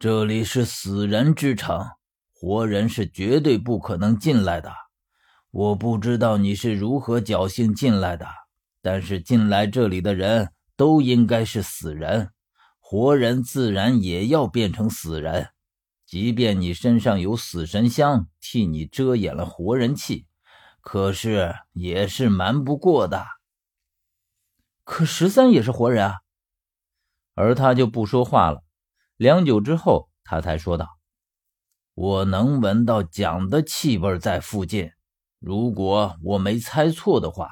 这里是死人之城，活人是绝对不可能进来的。我不知道你是如何侥幸进来的，但是进来这里的人都应该是死人，活人自然也要变成死人。即便你身上有死神香替你遮掩了活人气，可是也是瞒不过的。可十三也是活人啊，而他就不说话了。良久之后，他才说道：“我能闻到蒋的气味在附近。如果我没猜错的话，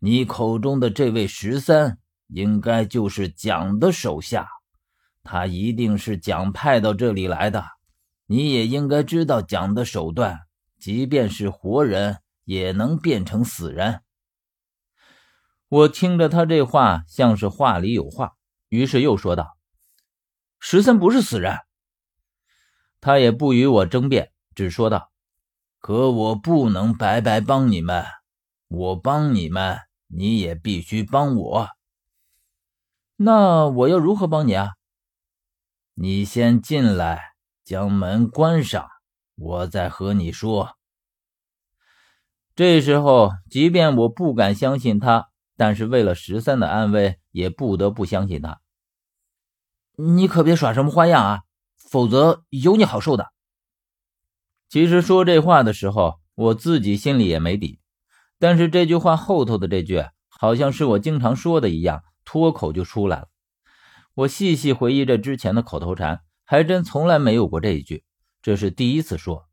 你口中的这位十三，应该就是蒋的手下。他一定是蒋派到这里来的。”你也应该知道蒋的手段，即便是活人也能变成死人。我听着他这话像是话里有话，于是又说道：“十三不是死人。”他也不与我争辩，只说道：“可我不能白白帮你们，我帮你们，你也必须帮我。那我要如何帮你啊？你先进来。”将门关上，我再和你说。这时候，即便我不敢相信他，但是为了十三的安危，也不得不相信他。你可别耍什么花样啊，否则有你好受的。其实说这话的时候，我自己心里也没底，但是这句话后头的这句，好像是我经常说的一样，脱口就出来了。我细细回忆着之前的口头禅。还真从来没有过这一句，这是第一次说。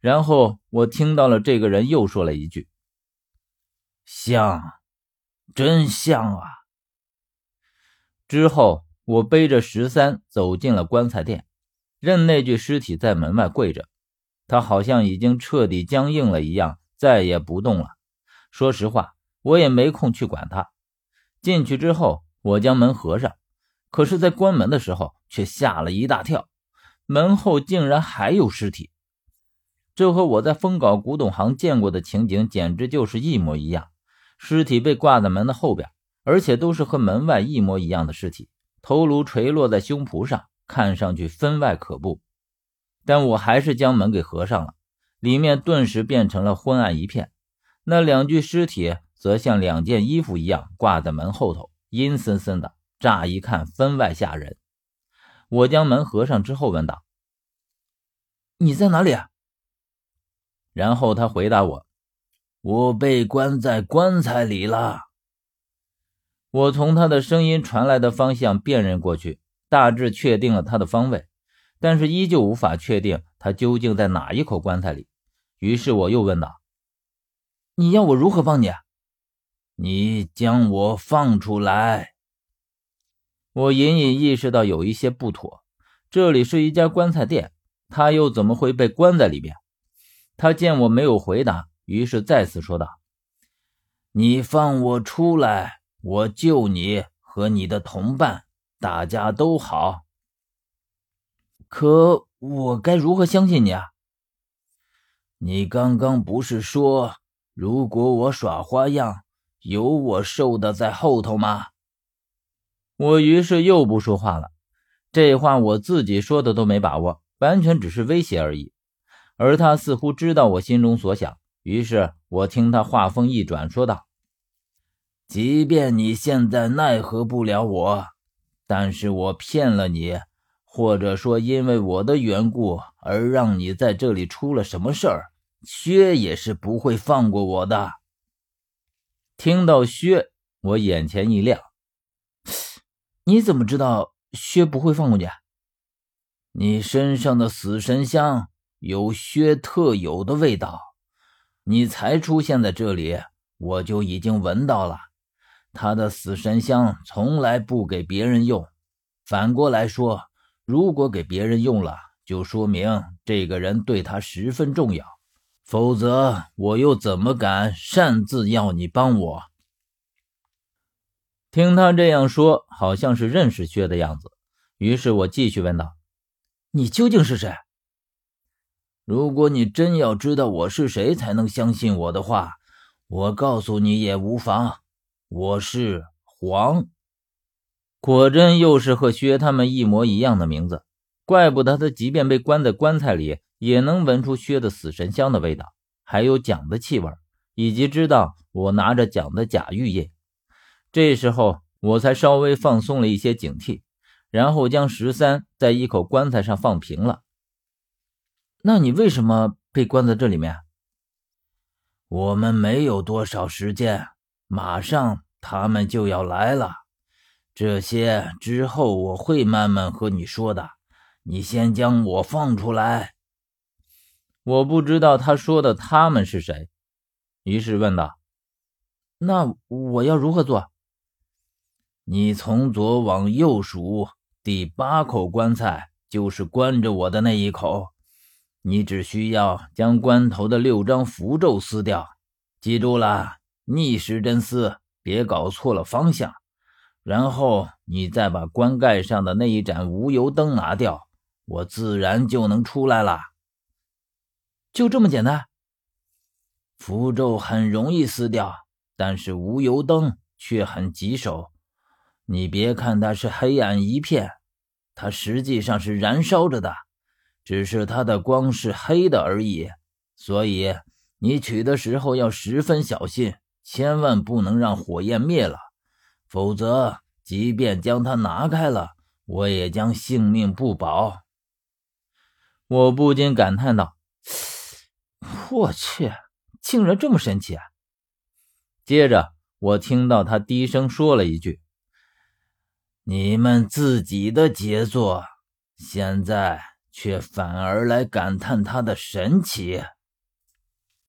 然后我听到了这个人又说了一句：“像，真像啊。”之后我背着十三走进了棺材店，任那具尸体在门外跪着，他好像已经彻底僵硬了一样，再也不动了。说实话，我也没空去管他。进去之后，我将门合上。可是，在关门的时候，却吓了一大跳，门后竟然还有尸体。这和我在丰镐古董行见过的情景简直就是一模一样。尸体被挂在门的后边，而且都是和门外一模一样的尸体，头颅垂落在胸脯上，看上去分外可怖。但我还是将门给合上了，里面顿时变成了昏暗一片。那两具尸体则像两件衣服一样挂在门后头，阴森森的。乍一看分外吓人。我将门合上之后问道：“你在哪里？”然后他回答我：“我被关在棺材里了。”我从他的声音传来的方向辨认过去，大致确定了他的方位，但是依旧无法确定他究竟在哪一口棺材里。于是我又问道：“你要我如何帮你？”“你将我放出来。”我隐隐意识到有一些不妥，这里是一家棺材店，他又怎么会被关在里面？他见我没有回答，于是再次说道：“你放我出来，我救你和你的同伴，大家都好。可我该如何相信你啊？你刚刚不是说，如果我耍花样，有我受的在后头吗？”我于是又不说话了，这话我自己说的都没把握，完全只是威胁而已。而他似乎知道我心中所想，于是我听他话锋一转，说道：“即便你现在奈何不了我，但是我骗了你，或者说因为我的缘故而让你在这里出了什么事儿，薛也是不会放过我的。”听到薛，我眼前一亮。你怎么知道薛不会放过你？你身上的死神香有薛特有的味道，你才出现在这里，我就已经闻到了。他的死神香从来不给别人用，反过来说，如果给别人用了，就说明这个人对他十分重要，否则我又怎么敢擅自要你帮我？听他这样说，好像是认识薛的样子。于是我继续问道：“你究竟是谁？如果你真要知道我是谁才能相信我的话，我告诉你也无妨。我是黄。果真又是和薛他们一模一样的名字。怪不得他即便被关在棺材里，也能闻出薛的死神香的味道，还有蒋的气味，以及知道我拿着蒋的假玉液。这时候我才稍微放松了一些警惕，然后将十三在一口棺材上放平了。那你为什么被关在这里面？我们没有多少时间，马上他们就要来了。这些之后我会慢慢和你说的。你先将我放出来。我不知道他说的他们是谁，于是问道：“那我要如何做？”你从左往右数，第八口棺材就是关着我的那一口。你只需要将关头的六张符咒撕掉，记住了，逆时针撕，别搞错了方向。然后你再把棺盖上的那一盏无油灯拿掉，我自然就能出来了。就这么简单。符咒很容易撕掉，但是无油灯却很棘手。你别看它是黑暗一片，它实际上是燃烧着的。只是它的光是黑的而已，所以你取的时候要十分小心，千万不能让火焰灭了，否则即便将它拿开了，我也将性命不保。我不禁感叹道：“我去，竟然这么神奇啊！”接着我听到他低声说了一句：“你们自己的杰作，现在。”却反而来感叹它的神奇。